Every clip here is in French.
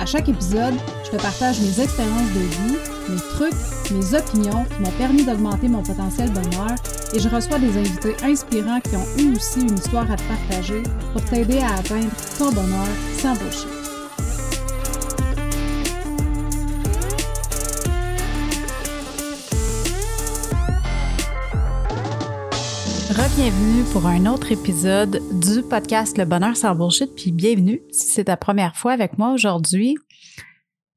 À chaque épisode, je te partage mes expériences de vie, mes trucs, mes opinions qui m'ont permis d'augmenter mon potentiel bonheur et je reçois des invités inspirants qui ont eu aussi une histoire à te partager pour t'aider à atteindre ton bonheur sans bullshit. Bienvenue pour un autre épisode du podcast Le Bonheur sans bullshit, puis bienvenue si c'est ta première fois avec moi aujourd'hui.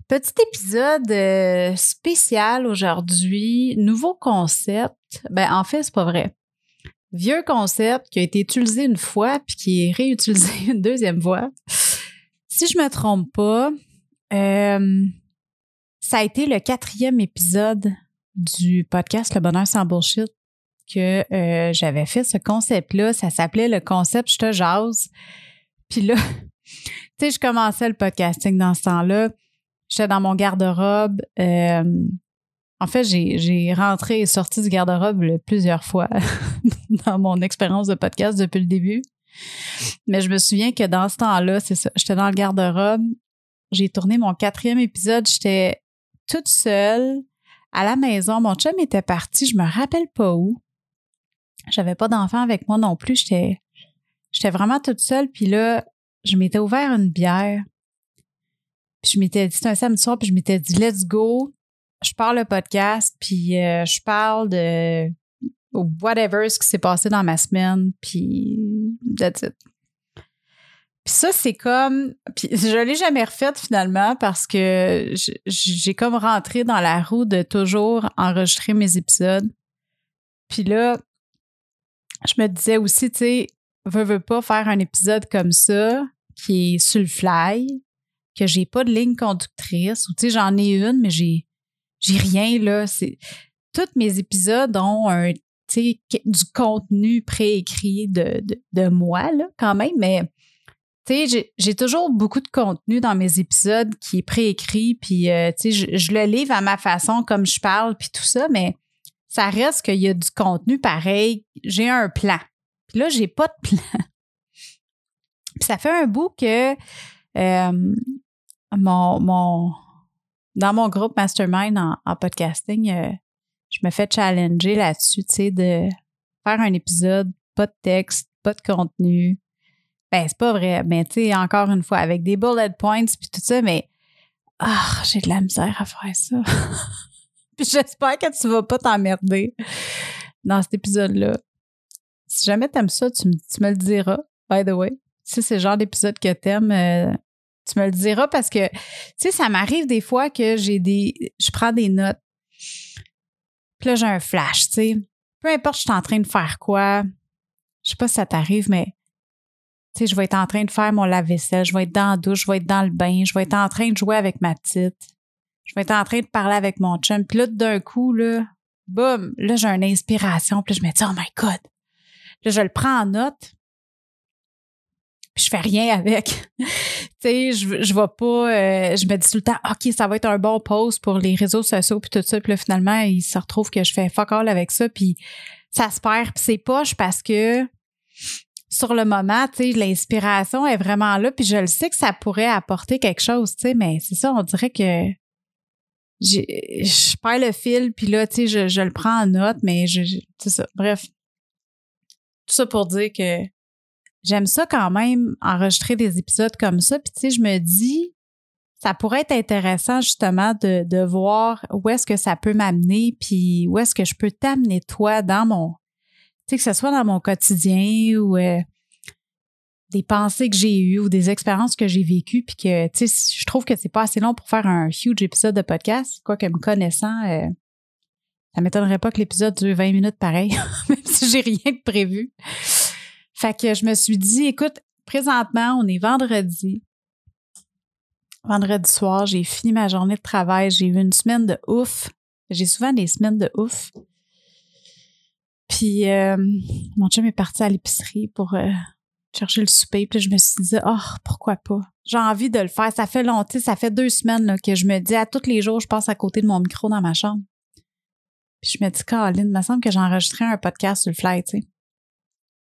Petit épisode euh, spécial aujourd'hui, nouveau concept. Ben en fait, c'est pas vrai. Vieux concept qui a été utilisé une fois puis qui est réutilisé une deuxième fois. Si je me trompe pas, euh, ça a été le quatrième épisode du podcast Le Bonheur sans bullshit que euh, j'avais fait ce concept-là. Ça s'appelait le concept Je te jase. Puis là, tu sais, je commençais le podcasting dans ce temps-là. J'étais dans mon garde-robe. Euh, en fait, j'ai rentré et sorti du garde-robe plusieurs fois dans mon expérience de podcast depuis le début. Mais je me souviens que dans ce temps-là, c'est ça, j'étais dans le garde-robe. J'ai tourné mon quatrième épisode. J'étais toute seule à la maison. Mon chum était parti, je me rappelle pas où. J'avais pas d'enfant avec moi non plus. J'étais, j'étais vraiment toute seule. Puis là, je m'étais ouvert une bière. Puis je m'étais dit, c'était un samedi soir, puis je m'étais dit, let's go. Je parle le podcast, puis euh, je parle de whatever ce qui s'est passé dans ma semaine, puis that's it. Puis ça, c'est comme... Puis je l'ai jamais refaite finalement parce que j'ai comme rentré dans la roue de toujours enregistrer mes épisodes. Puis là, je me disais aussi, tu sais, veux, veux pas faire un épisode comme ça qui est sur le fly, que j'ai pas de ligne conductrice, ou tu sais, j'en ai une, mais j'ai, j'ai rien, là. C'est, tous mes épisodes ont un, tu sais, du contenu préécrit de, de, de, moi, là, quand même, mais tu sais, j'ai toujours beaucoup de contenu dans mes épisodes qui est préécrit, puis euh, tu sais, je, je, le livre à ma façon, comme je parle, puis tout ça, mais ça reste qu'il y a du contenu pareil. J'ai un plan. Puis là, j'ai pas de plan. Puis ça fait un bout que euh, mon, mon, dans mon groupe Mastermind en, podcasting, euh, je me fais challenger là-dessus, tu sais, de faire un épisode, pas de texte, pas de contenu. Ben, c'est pas vrai, mais tu sais, encore une fois, avec des bullet points puis tout ça, mais ah, j'ai de la misère à faire ça. J'espère que tu vas pas t'emmerder dans cet épisode-là. Si jamais t'aimes ça, tu, me le diras, by the way. Si c'est le genre d'épisode que t'aimes, euh, tu me le diras parce que, tu sais, ça m'arrive des fois que j'ai des. Je prends des notes. Puis là, j'ai un flash, tu sais. Peu importe, je suis en train de faire quoi. Je sais pas si ça t'arrive, mais tu sais, je vais être en train de faire mon lave-vaisselle, je vais être dans la douche, je vais être dans le bain, je vais être en train de jouer avec ma petite je vais être en train de parler avec mon chum. Puis là, d'un coup, là, boum, là, j'ai une inspiration. Puis je me dis, oh my God. Là, je le prends en note. Puis je fais rien avec. tu sais, je, je vais pas, euh, je me dis tout le temps, OK, ça va être un bon post pour les réseaux sociaux puis tout ça. Puis là, finalement, il se retrouve que je fais fuck all avec ça. Puis ça se perd. Puis c'est poche parce que sur le moment, tu sais, l'inspiration est vraiment là. Puis je le sais que ça pourrait apporter quelque chose, tu sais, mais c'est ça, on dirait que je perds le fil, puis là, tu sais, je, le prends en note, mais je, c'est ça. Bref. Tout ça pour dire que j'aime ça quand même, enregistrer des épisodes comme ça. Puis, tu sais, je me dis, ça pourrait être intéressant justement de, de voir où est-ce que ça peut m'amener, puis où est-ce que je peux t'amener toi dans mon, tu sais, que ce soit dans mon quotidien ou euh, des pensées que j'ai eues ou des expériences que j'ai vécues, puis que, tu sais, je trouve que c'est pas assez long pour faire un huge épisode de podcast, quoique me connaissant, euh, ça m'étonnerait pas que l'épisode dure 20 minutes pareil, même si j'ai rien de prévu. Fait que je me suis dit, écoute, présentement, on est vendredi. vendredi soir, j'ai fini ma journée de travail, j'ai eu une semaine de ouf. J'ai souvent des semaines de ouf. Puis euh, mon chum est parti à l'épicerie pour euh, chercher le souper. Puis je me suis dit, oh, pourquoi pas? J'ai envie de le faire. Ça fait longtemps, ça fait deux semaines que je me dis, à tous les jours, je passe à côté de mon micro dans ma chambre. Puis je me dis, Caroline, il me semble que j'ai enregistré un podcast sur le fly, tu sais.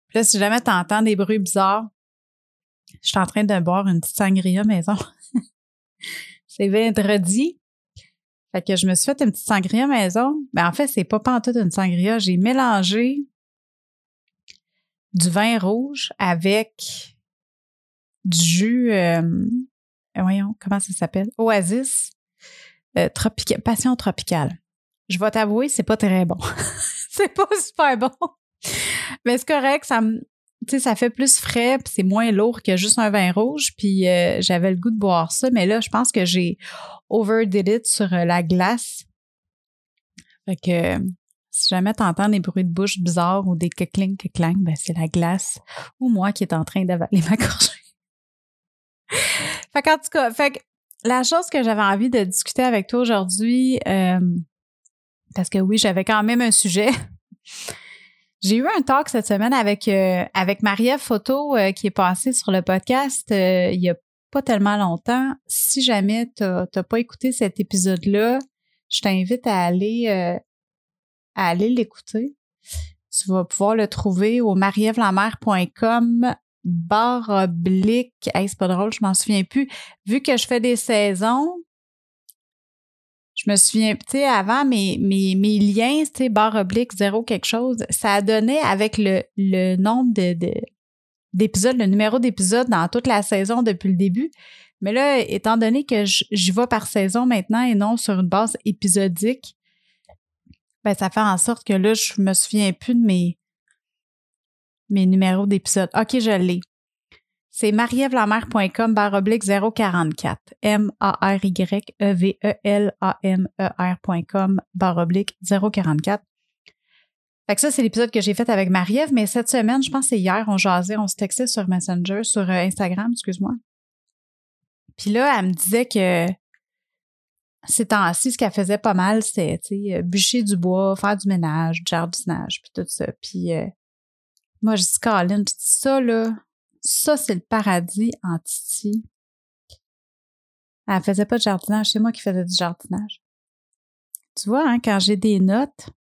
Puis là, si jamais tu entends des bruits bizarres, je suis en train de boire une petite sangria maison. c'est vendredi. Fait que je me suis fait une petite sangria maison. Mais en fait, c'est pas pantoute une sangria. J'ai mélangé du vin rouge avec du jus, euh, voyons, comment ça s'appelle? Oasis, euh, passion tropicale. Je vais t'avouer, c'est pas très bon. c'est pas super bon. Mais c'est correct, ça me, tu sais, ça fait plus frais, c'est moins lourd que juste un vin rouge. Puis euh, j'avais le goût de boire ça, mais là, je pense que j'ai overdid it sur la glace. Fait que si jamais t'entends des bruits de bouche bizarres ou des cling cling ben c'est la glace ou moi qui est en train d'avaler ma gorgée. fait qu'en tout cas, fait que la chose que j'avais envie de discuter avec toi aujourd'hui, euh, parce que oui, j'avais quand même un sujet. J'ai eu un talk cette semaine avec euh, avec Marie-Ève Photo euh, qui est passée sur le podcast euh, il y a pas tellement longtemps. Si jamais tu n'as pas écouté cet épisode-là, je t'invite à aller à aller l'écouter. Tu vas pouvoir le trouver au marievlamer.com barre oblique. Hey, c'est pas drôle, je m'en souviens plus. Vu que je fais des saisons, je me souviens, tu sais, avant, mes, mes, mes liens, tu sais, barre oblique, zéro quelque chose, ça a donné avec le, le nombre de, d'épisodes, le numéro d'épisodes dans toute la saison depuis le début. Mais là, étant donné que j'y vais par saison maintenant et non sur une base épisodique, ben ça fait en sorte que là, je me souviens plus de mes, mes numéros d'épisodes. OK, je l'ai. C'est marievlamer.com barre oblique 044. M-A-R-Y-E-V-E-L-A-M-E-R.com barre oblique 044. Fait que ça, c'est l'épisode que j'ai fait avec Marie-Ève, mais cette semaine, je pense que c'est hier, on jasait, on se textait sur Messenger, sur euh, Instagram, excuse-moi. Puis là, elle me disait que ces temps-ci, ce qu'elle faisait pas mal, c'était, sais, bûcher du bois, faire du ménage, du jardinage, puis tout ça. Puis euh, moi, je dis, Caroline, ça, là, ça, c'est le paradis en Titi. Elle faisait pas de jardinage, c'est moi qui faisais du jardinage. Tu vois, hein, quand j'ai des notes,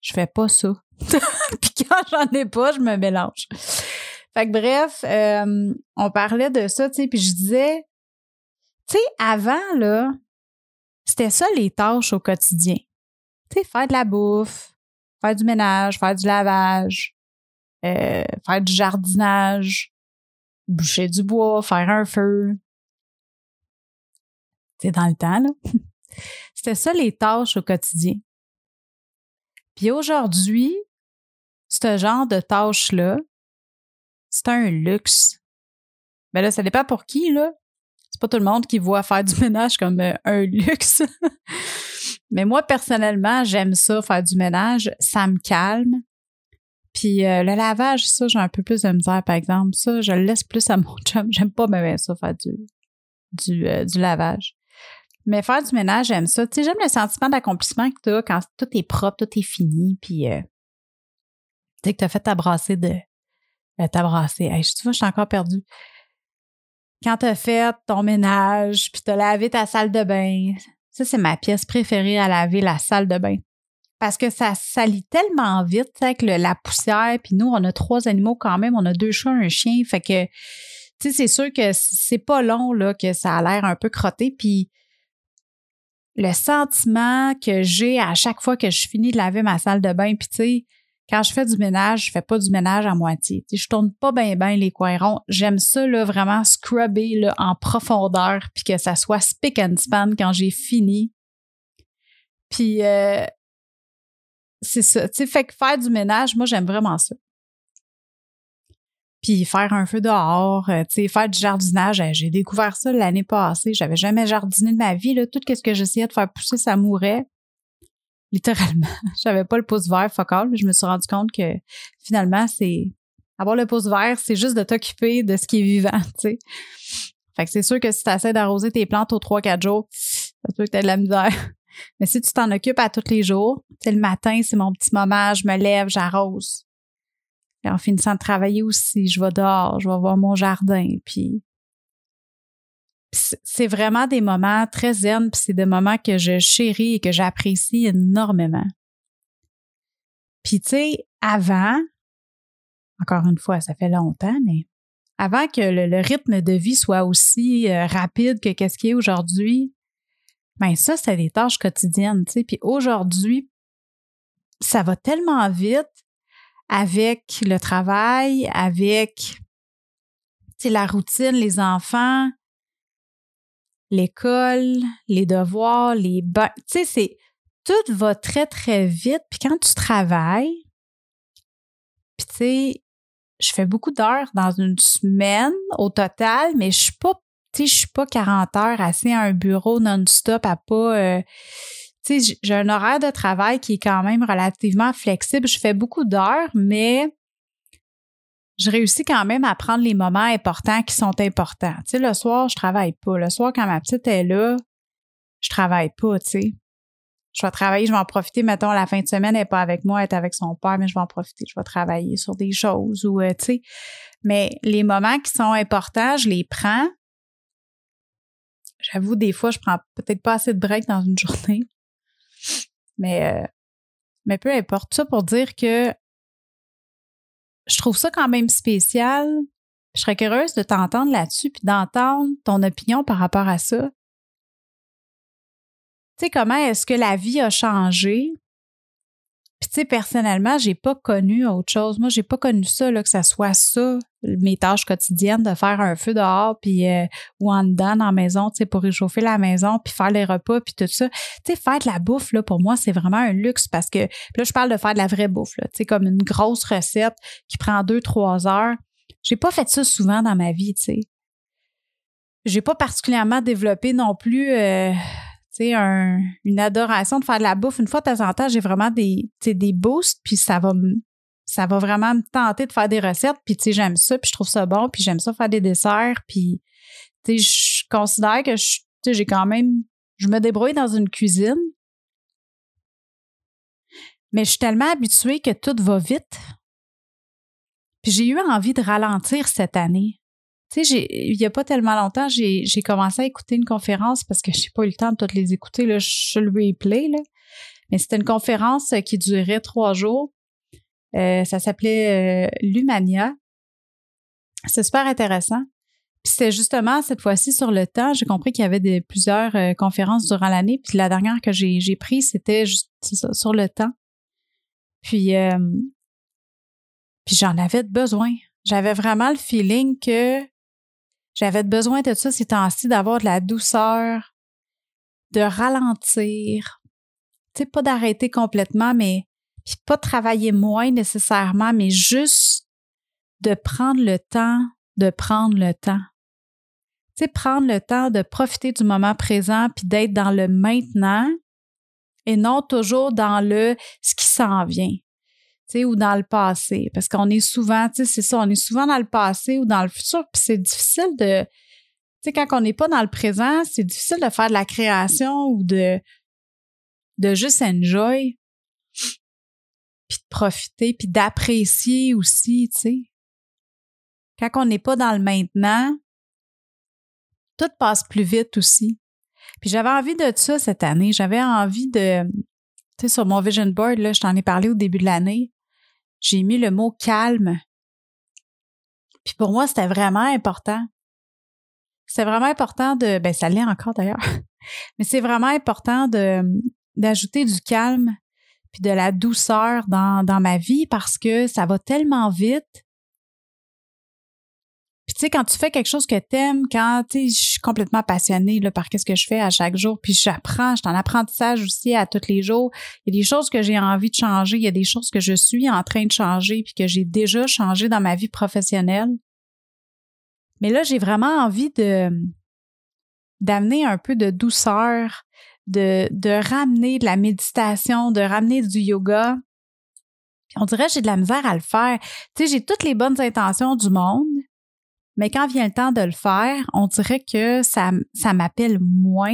je fais pas ça. Puis quand j'en ai pas, je me mélange. Fait que bref, euh, on parlait de ça, tu sais, puis je disais, tu sais, avant, là, c'était ça les tâches au quotidien. Tu sais, faire de la bouffe, faire du ménage, faire du lavage, euh, faire du jardinage, boucher du bois, faire un feu. C'est dans le temps, là. C'était ça les tâches au quotidien. Puis aujourd'hui, ce genre de tâches-là, c'est un luxe. Mais là, ça dépend pour qui, là. C'est pas tout le monde qui voit faire du ménage comme euh, un luxe. Mais moi, personnellement, j'aime ça, faire du ménage. Ça me calme. Puis euh, le lavage, ça, j'ai un peu plus de misère, par exemple. Ça, je le laisse plus à mon chum. J'aime pas même ça, faire du, euh, du lavage. Mais faire du ménage, j'aime ça. Tu sais, j'aime le sentiment d'accomplissement que tu as quand tout est propre, tout est fini, puis euh, tu sais que tu as fait ta brassée de... ta brassée. Hey, tu je suis encore perdue. Quand tu as fait ton ménage, puis tu as lavé ta salle de bain, ça, c'est ma pièce préférée à laver, la salle de bain parce que ça salit tellement vite avec la poussière. Puis nous, on a trois animaux quand même. On a deux chats, un chien. Fait que, tu sais, c'est sûr que c'est pas long là que ça a l'air un peu crotté. Puis le sentiment que j'ai à chaque fois que je finis de laver ma salle de bain, puis tu sais, quand je fais du ménage, je fais pas du ménage à moitié. sais, je tourne pas bien bien les coins. J'aime ça là, vraiment scrubber là, en profondeur, puis que ça soit spick and span quand j'ai fini. Puis euh, c'est ça. Tu fait que faire du ménage, moi, j'aime vraiment ça. Puis faire un feu dehors, euh, tu faire du jardinage, euh, j'ai découvert ça l'année passée. J'avais jamais jardiné de ma vie. Là. Tout ce que j'essayais de faire pousser, ça mourait. Littéralement. J'avais pas le pouce vert focal. Je me suis rendu compte que finalement, c'est avoir le pouce vert, c'est juste de t'occuper de ce qui est vivant, tu sais. Fait que c'est sûr que si tu essaies d'arroser tes plantes aux 3-4 jours, ça peut que tu de la misère. Mais si tu t'en occupes à tous les jours, c'est le matin, c'est mon petit moment, je me lève, j'arrose. Et en finissant de travailler aussi, je vais dehors, je vais voir mon jardin, puis c'est vraiment des moments très zen, puis c'est des moments que je chéris et que j'apprécie énormément. Puis tu sais, avant, encore une fois, ça fait longtemps, mais avant que le, rythme de vie soit aussi euh, rapide que qu'est-ce qui est aujourd'hui, ben ça, c'est des tâches quotidiennes, tu sais. Puis aujourd'hui, ça va tellement vite avec le travail, avec la routine, les enfants, l'école, les devoirs, les bains. Tu sais, c'est tout va très, très vite. Puis quand tu travailles, puis tu sais, je fais beaucoup d'heures dans une semaine au total, mais je suis pas, tu sais, je suis pas 40 heures assis à un bureau non-stop à pas. Euh, tu sais, j'ai un horaire de travail qui est quand même relativement flexible. Je fais beaucoup d'heures, mais je réussis quand même à prendre les moments importants qui sont importants. Tu sais, le soir, je travaille pas. Le soir, quand ma petite est là, je travaille pas, tu sais. Je vais travailler, je vais en profiter, mettons, la fin de semaine, elle n'est pas avec moi, elle est avec son père, mais je vais en profiter. Je vais travailler sur des choses ou, euh, tu sais. Mais les moments qui sont importants, je les prends. J'avoue, des fois, je prends peut-être pas assez de break dans une journée. Mais, euh, mais peu importe. Ça pour dire que je trouve ça quand même spécial. Je serais curieuse de t'entendre là-dessus, puis d'entendre ton opinion par rapport à ça. Tu sais, comment est-ce que la vie a changé? Puis tu sais, personnellement, j'ai pas connu autre chose. Moi, j'ai pas connu ça, là, que ça soit ça, mes tâches quotidiennes, de faire un feu dehors, puis euh, ou en dedans dans la maison, tu sais, pour réchauffer la maison, puis faire les repas, puis tout ça. Tu sais, faire de la bouffe, là, pour moi, c'est vraiment un luxe parce que là, je parle de faire de la vraie bouffe, là, tu sais, comme une grosse recette qui prend deux, trois heures. J'ai pas fait ça souvent dans ma vie, tu sais. J'ai pas particulièrement développé non plus euh, tu un, une adoration de faire de la bouffe. Une fois de temps en temps, j'ai vraiment des, des boosts, puis ça va ça va vraiment me tenter de faire des recettes, puis tu sais, j'aime ça, puis je trouve ça bon, puis j'aime ça faire des desserts, puis tu sais, je considère que je, j'ai quand même, je me débrouille dans une cuisine, mais je suis tellement habituée que tout va vite. Puis j'ai eu envie de ralentir cette année. Tu sais, il n'y a pas tellement longtemps, j'ai commencé à écouter une conférence parce que je n'ai pas eu le temps de toutes les écouter, là, je le replay, là. Mais c'était une conférence euh, qui durait trois jours. Euh, ça s'appelait euh, Lumania. C'est super intéressant. Puis c'était justement cette fois-ci sur le temps. J'ai compris qu'il y avait plusieurs conférences durant l'année. Puis la dernière que j'ai prise, c'était juste sur le temps. Puis, puis j'en avais besoin. J'avais vraiment le feeling que j'avais besoin de ça ces temps-ci, d'avoir de la douceur, de ralentir. Tu sais, pas d'arrêter complètement, mais puis pas travailler moins nécessairement, mais juste de prendre le temps de prendre le temps. Tu sais, prendre le temps de profiter du moment présent puis d'être dans le maintenant et non toujours dans le ce qui s'en vient ou dans le passé. Parce qu'on est souvent, c'est ça, on est souvent dans le passé ou dans le futur, puis c'est difficile de, tu sais, quand on n'est pas dans le présent, c'est difficile de faire de la création ou de, de juste enjoy, puis de profiter, puis d'apprécier aussi, tu sais. Quand on n'est pas dans le maintenant, tout passe plus vite aussi. Puis j'avais envie de ça cette année. J'avais envie de, tu sais, sur mon vision board, là, je t'en ai parlé au début de l'année j'ai mis le mot calme. Puis pour moi, c'était vraiment important. C'est vraiment important de, ben ça l'est encore d'ailleurs, mais c'est vraiment important d'ajouter du calme puis de la douceur dans ma vie parce que ça va tellement vite tu sais, quand tu fais quelque chose que t'aimes, quand tu je suis complètement passionnée là, par qu'est-ce que je fais à chaque jour, puis j'apprends, je suis en apprentissage aussi à tous les jours. Il y a des choses que j'ai envie de changer, il y a des choses que je suis en train de changer, puis que j'ai déjà changé dans ma vie professionnelle. Mais là, j'ai vraiment envie de d'amener un peu de douceur, de, de ramener de la méditation, de ramener du yoga. on dirait que j'ai de la misère à le faire. Tu sais, j'ai toutes les bonnes intentions du monde, mais quand vient le temps de le faire, on dirait que ça, ça m'appelle moins.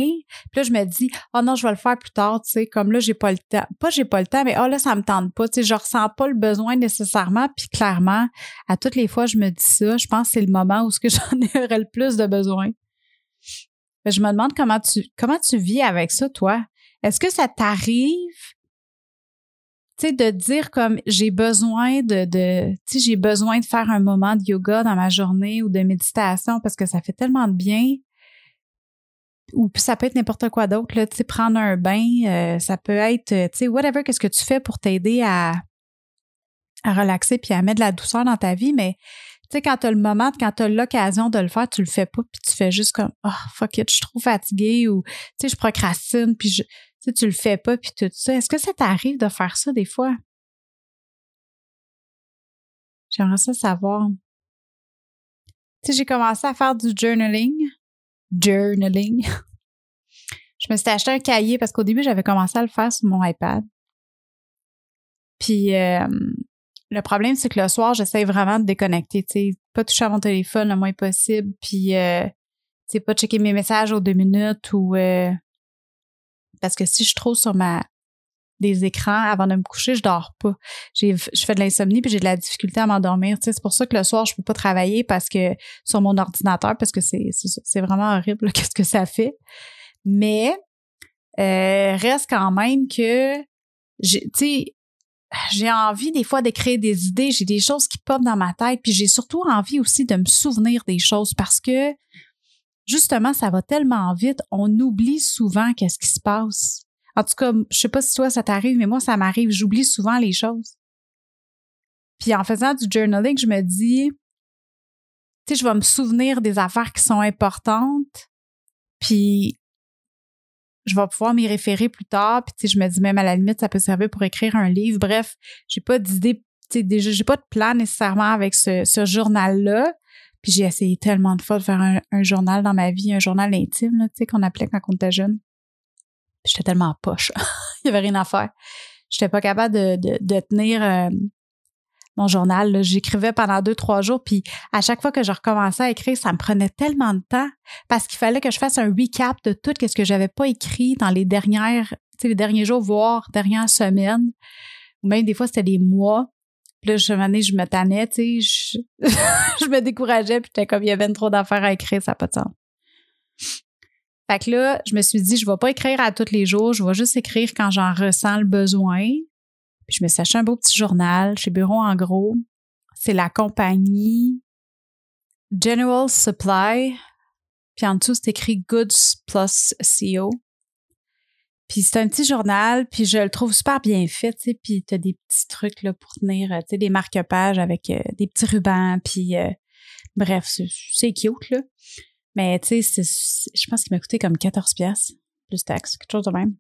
Puis là, je me dis, oh non, je vais le faire plus tard, tu sais, comme là, j'ai pas le temps. Pas j'ai pas le temps, mais oh là, ça me tente pas, tu sais, je ressens pas le besoin nécessairement. Puis clairement, à toutes les fois, je me dis ça, je pense que c'est le moment où ce que j'en aurais le plus de besoin. je me demande comment tu, comment tu vis avec ça, toi? Est-ce que ça t'arrive tu sais, de dire comme j'ai besoin de, de j'ai besoin de faire un moment de yoga dans ma journée ou de méditation parce que ça fait tellement de bien. Ou ça peut être n'importe quoi d'autre, là, tu sais, prendre un bain, euh, ça peut être, tu sais, whatever, qu'est-ce que tu fais pour t'aider à, à relaxer puis à mettre de la douceur dans ta vie, mais tu sais, quand tu as le moment, quand tu as l'occasion de le faire, tu le fais pas, puis tu fais juste comme, oh, fuck it, je suis trop fatiguée, ou, tu sais, je procrastine, puis je, tu tu le fais pas, puis tout ça. Est-ce que ça t'arrive de faire ça des fois? J'aimerais ça savoir. Tu sais, j'ai commencé à faire du journaling. Journaling. je me suis acheté un cahier parce qu'au début, j'avais commencé à le faire sur mon iPad. Puis euh, le problème, c'est que le soir, j'essaie vraiment de déconnecter, tu sais, pas toucher à mon téléphone le moins possible, puis euh, tu sais, pas checker mes messages aux deux minutes ou euh, parce que si je trouve sur ma des écrans avant de me coucher, je dors pas. J'ai, je fais de l'insomnie puis j'ai de la difficulté à m'endormir. Tu sais, c'est pour ça que le soir, je peux pas travailler parce que sur mon ordinateur, parce que c'est, c'est, vraiment horrible qu'est-ce que ça fait. Mais euh, reste quand même que tu sais, j'ai envie des fois de créer des idées, j'ai des choses qui popent dans ma tête, puis j'ai surtout envie aussi de me souvenir des choses parce que justement, ça va tellement vite, on oublie souvent qu'est-ce qui se passe. En tout cas, je sais pas si toi ça t'arrive, mais moi ça m'arrive, j'oublie souvent les choses. Puis en faisant du journaling, je me dis, tu sais, je vais me souvenir des affaires qui sont importantes, puis je vais pouvoir m'y référer plus tard, puis tu sais, je me dis même à la limite ça peut servir pour écrire un livre. Bref, j'ai pas d'idée, tu sais, déjà j'ai pas de plan nécessairement avec ce, ce journal-là, puis j'ai essayé tellement de fois de faire un, journal dans ma vie, un journal intime, tu sais, qu'on appelait quand on était jeune. J'étais tellement poche. Il y avait rien à faire. J'étais pas capable de, de, tenir euh, mon journal. J'écrivais pendant deux, trois jours, puis à chaque fois que je recommençais à écrire, ça me prenait tellement de temps parce qu'il fallait que je fasse un recap de tout ce que j'avais pas écrit dans les dernières, les derniers jours, voire dernières semaines. Ou même des fois, c'était des mois. Puis là, je, je me tannais, tu sais, je, je, me décourageais, puis j'étais comme, il y avait trop d'affaires à écrire, ça n'a pas de sens. Fait que là, je me suis dit, je vais pas écrire à tous les jours, je vais juste écrire quand j'en ressens le besoin. Puis je me suis acheté un beau petit journal chez Bureau en gros. C'est la compagnie General Supply. Puis en dessous, c'est écrit Goods Plus CEO. Puis c'est un petit journal, puis je le trouve super bien fait, tu sais, puis t'as des petits trucs là pour tenir, euh, tu sais, des marque-pages avec euh, des petits rubans, puis euh, bref, c'est cute là. Mais tu sais, je pense qu'il m'a coûté comme 14 pièces plus taxe, quelque chose de même.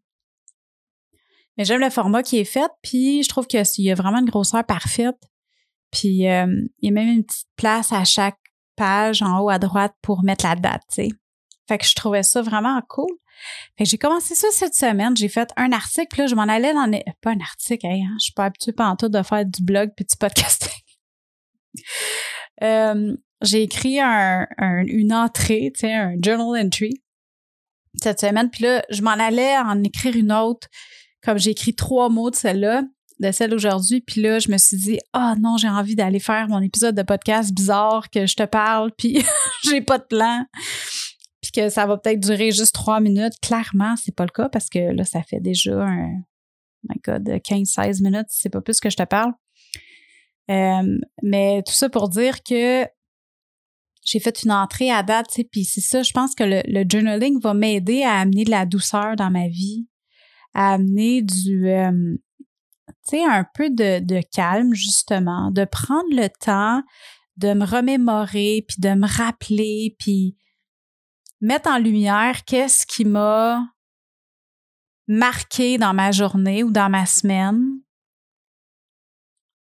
Mais j'aime le format qui est fait, puis je trouve qu'il y a vraiment une grosseur parfaite. Puis il y a même une petite place à chaque page en haut à droite pour mettre la date, tu sais. Fait que je trouvais ça vraiment cool j'ai commencé ça cette semaine. J'ai fait un article, là, je m'en allais dans pas un article, hein, je suis pas habituée pas en tout de faire du blog puis du podcasting. Euh, j'ai écrit un, une entrée, tu sais, un journal entry cette semaine. Puis là, je m'en allais en écrire une autre, comme j'ai écrit trois mots de celle-là, de celle aujourd'hui. Puis là, je me suis dit, ah oh non, j'ai envie d'aller faire mon épisode de podcast bizarre que je te parle, puis j'ai pas de plan que ça va peut-être durer juste trois minutes. Clairement, c'est pas le cas parce que là, ça fait déjà un, my God, 15-16 minutes, c'est pas plus que je te parle. Euh, mais tout ça pour dire que j'ai fait une entrée à date, puis c'est ça, je pense que le, journaling va m'aider à amener de la douceur dans ma vie, à amener du, euh, tu sais, un peu de calme, justement, de prendre le temps de me remémorer, puis de me rappeler, puis mettre en lumière qu'est-ce qui m'a marqué dans ma journée ou dans ma semaine.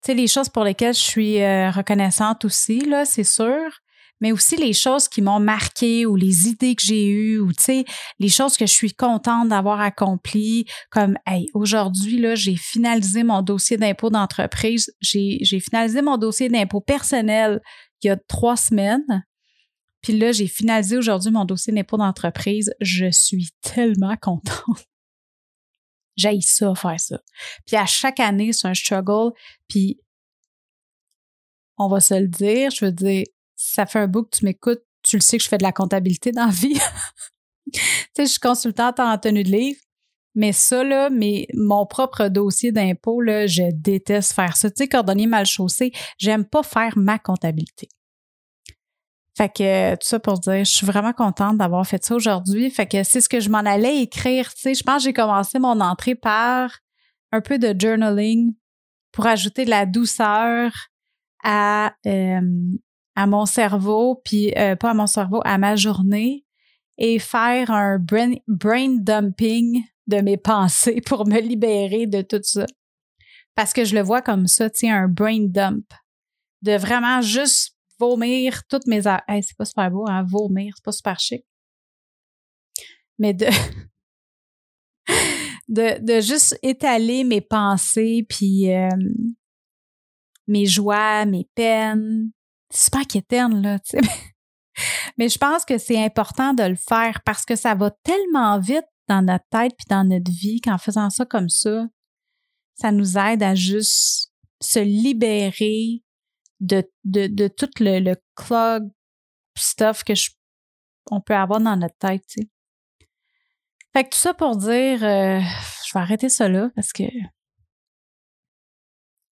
Tu sais, les choses pour lesquelles je suis euh, reconnaissante aussi, là, c'est sûr, mais aussi les choses qui m'ont marqué ou les idées que j'ai eues ou, tu sais, les choses que je suis contente d'avoir accomplies, comme, hey, aujourd'hui, là, j'ai finalisé mon dossier d'impôt d'entreprise, j'ai finalisé mon dossier d'impôt personnel il y a trois semaines. Puis là, j'ai finalisé aujourd'hui mon dossier d'impôt d'entreprise. Je suis tellement contente. J'aille ça, faire ça. Puis à chaque année, c'est un struggle. Puis on va se le dire, je veux dire, ça fait un bout que tu m'écoutes, tu le sais que je fais de la comptabilité dans la vie. tu sais, je suis consultante en tenue de livre. Mais ça, là, mon propre dossier d'impôt, là, je déteste faire ça. Tu sais, cordonnier mal chaussé, j'aime pas faire ma comptabilité. Fait que tout ça pour dire, je suis vraiment contente d'avoir fait ça aujourd'hui. Fait que c'est ce que je m'en allais écrire. Tu sais, je pense que j'ai commencé mon entrée par un peu de journaling pour ajouter de la douceur à, euh, à mon cerveau, puis euh, pas à mon cerveau, à ma journée et faire un brain, brain dumping de mes pensées pour me libérer de tout ça. Parce que je le vois comme ça, tu sais, un brain dump. De vraiment juste vomir toutes mes... Hey, c'est pas super beau, hein, vomir, c'est pas super chic. Mais de... de, de juste étaler mes pensées, puis euh, mes joies, mes peines. C'est super quétaine, là, tu sais. Mais je pense que c'est important de le faire parce que ça va tellement vite dans notre tête puis dans notre vie qu'en faisant ça comme ça, ça nous aide à juste se libérer de, de, de tout le, le clog stuff que je, on peut avoir dans notre tête. Fait que tout ça pour dire, euh, je vais arrêter ça parce que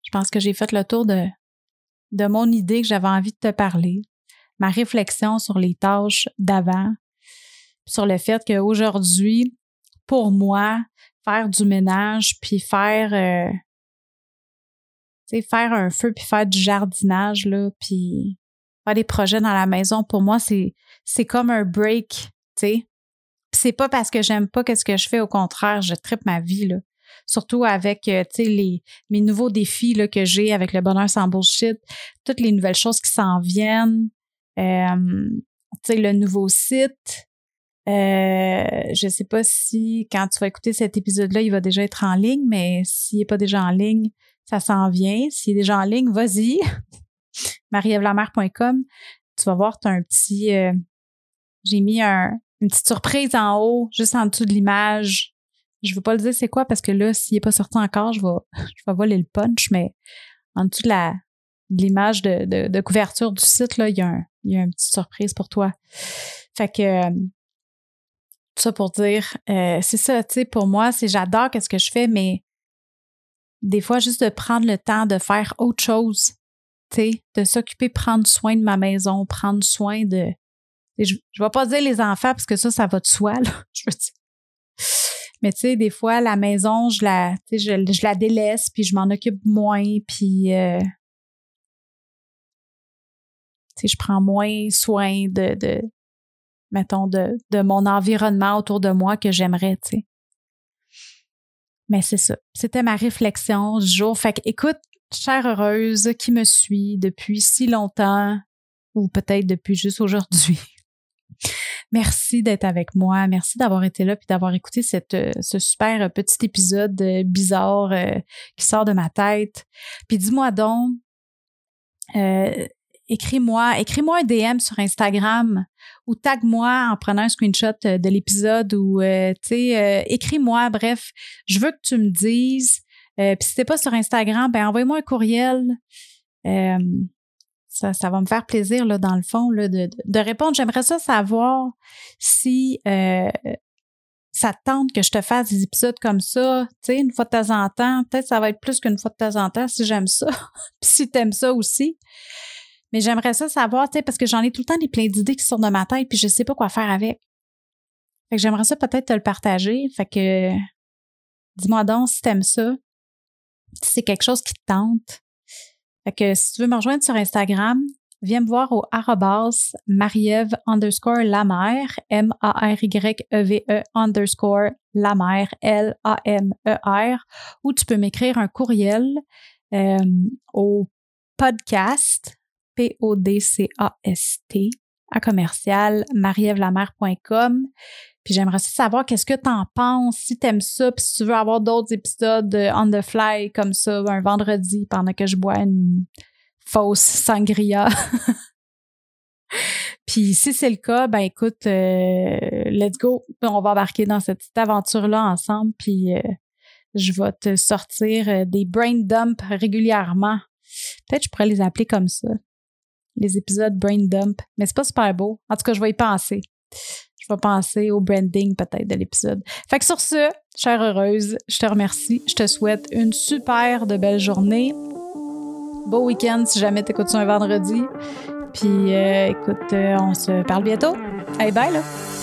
je pense que j'ai fait le tour de, de mon idée que j'avais envie de te parler, ma réflexion sur les tâches d'avant, sur le fait qu'aujourd'hui, pour moi, faire du ménage puis faire euh, faire un feu puis faire du jardinage là puis faire des projets dans la maison pour moi c'est c'est comme un break, tu sais. C'est pas parce que j'aime pas qu'est-ce que je fais au contraire, je tripe ma vie là. Surtout avec euh, les mes nouveaux défis là que j'ai avec le bonheur sans bullshit, toutes les nouvelles choses qui s'en viennent. Euh, le nouveau site, euh, je sais pas si quand tu vas écouter cet épisode-là, il va déjà être en ligne, mais s'il n'est pas déjà en ligne, ça s'en vient. S'il est déjà en ligne, vas-y. marievlamer.com. Tu vas voir, tu as un petit. Euh, j'ai mis un, une petite surprise en haut, juste en dessous de l'image. Je ne veux pas le dire c'est quoi parce que là, s'il n'est pas sorti encore, je vais, je vais voler le punch, mais en dessous de la l'image de, de, couverture du site, là, il y a un, il y a une petite surprise pour toi. Fait que euh, ça pour dire, euh, c'est ça, tu sais, pour moi, c'est j'adore qu'est-ce que je fais, mais des fois, juste de prendre le temps de faire autre chose, tu sais, de s'occuper, prendre soin de ma maison, prendre soin de. Je, je vais pas dire les enfants parce que ça, ça va de soi, là, je veux dire. Mais tu sais, des fois, la maison, je la, je, je la délaisse, puis je m'en occupe moins, puis euh, je prends moins soin de, de, mettons, de, de mon environnement autour de moi que j'aimerais, tu sais. Mais c'est ça. C'était ma réflexion du jour. Fait que, écoute, chère heureuse qui me suit depuis si longtemps, ou peut-être depuis juste aujourd'hui. Merci d'être avec moi. Merci d'avoir été là puis d'avoir écouté cette, ce super petit épisode euh, bizarre euh, qui sort de ma tête. Puis dis-moi donc, euh, écris-moi, écris-moi un DM sur Instagram ou tag-moi en prenant un screenshot euh, de l'épisode ou euh, tu sais euh, écris-moi bref, je veux que tu me dises puis si t'es pas sur Instagram, ben envoie-moi un courriel. ça, ça va me faire plaisir là dans le fond là, de, de répondre. J'aimerais ça savoir si ça tente que je te fasse des épisodes comme ça, tu sais, une fois de temps en temps. Peut-être ça va être plus qu'une fois de temps en temps si j'aime ça. puis si t'aimes ça aussi. Mais j'aimerais ça savoir, tu sais, parce que j'en ai tout le temps des plein d'idées qui sortent de ma tête, puis je sais pas quoi faire avec. Fait que j'aimerais ça peut-être te le partager. Fait que dis-moi donc si t'aimes ça, si c'est quelque chose qui te tente. Fait que si tu veux me rejoindre sur Instagram, viens me voir au arrobas marieve underscore la M-A-R-Y-E-V-E -E underscore la L-A-M-E-R, ou tu peux m'écrire un courriel euh, au podcast P-O-D-C-A-S-T, à commercial marievlamer.com. Puis j'aimerais savoir qu'est-ce que tu en penses, si tu aimes ça, puis si tu veux avoir d'autres épisodes on the fly comme ça un vendredi pendant que je bois une fausse sangria. Puis si c'est le cas, ben écoute, euh, let's go. On va embarquer dans cette petite aventure-là ensemble. Puis euh, je vais te sortir euh, des brain dumps régulièrement. Peut-être je pourrais les appeler comme ça. Les épisodes brain dump. Mais c'est pas super beau. En tout cas, je vais y penser. Je vais penser au branding peut-être de l'épisode. Fait que sur ce, chère heureuse, je te remercie. Je te souhaite une super de belle journée. Beau week-end si jamais t'écoutes un vendredi. Puis euh, écoute, euh, on se parle bientôt. Hey, bye là!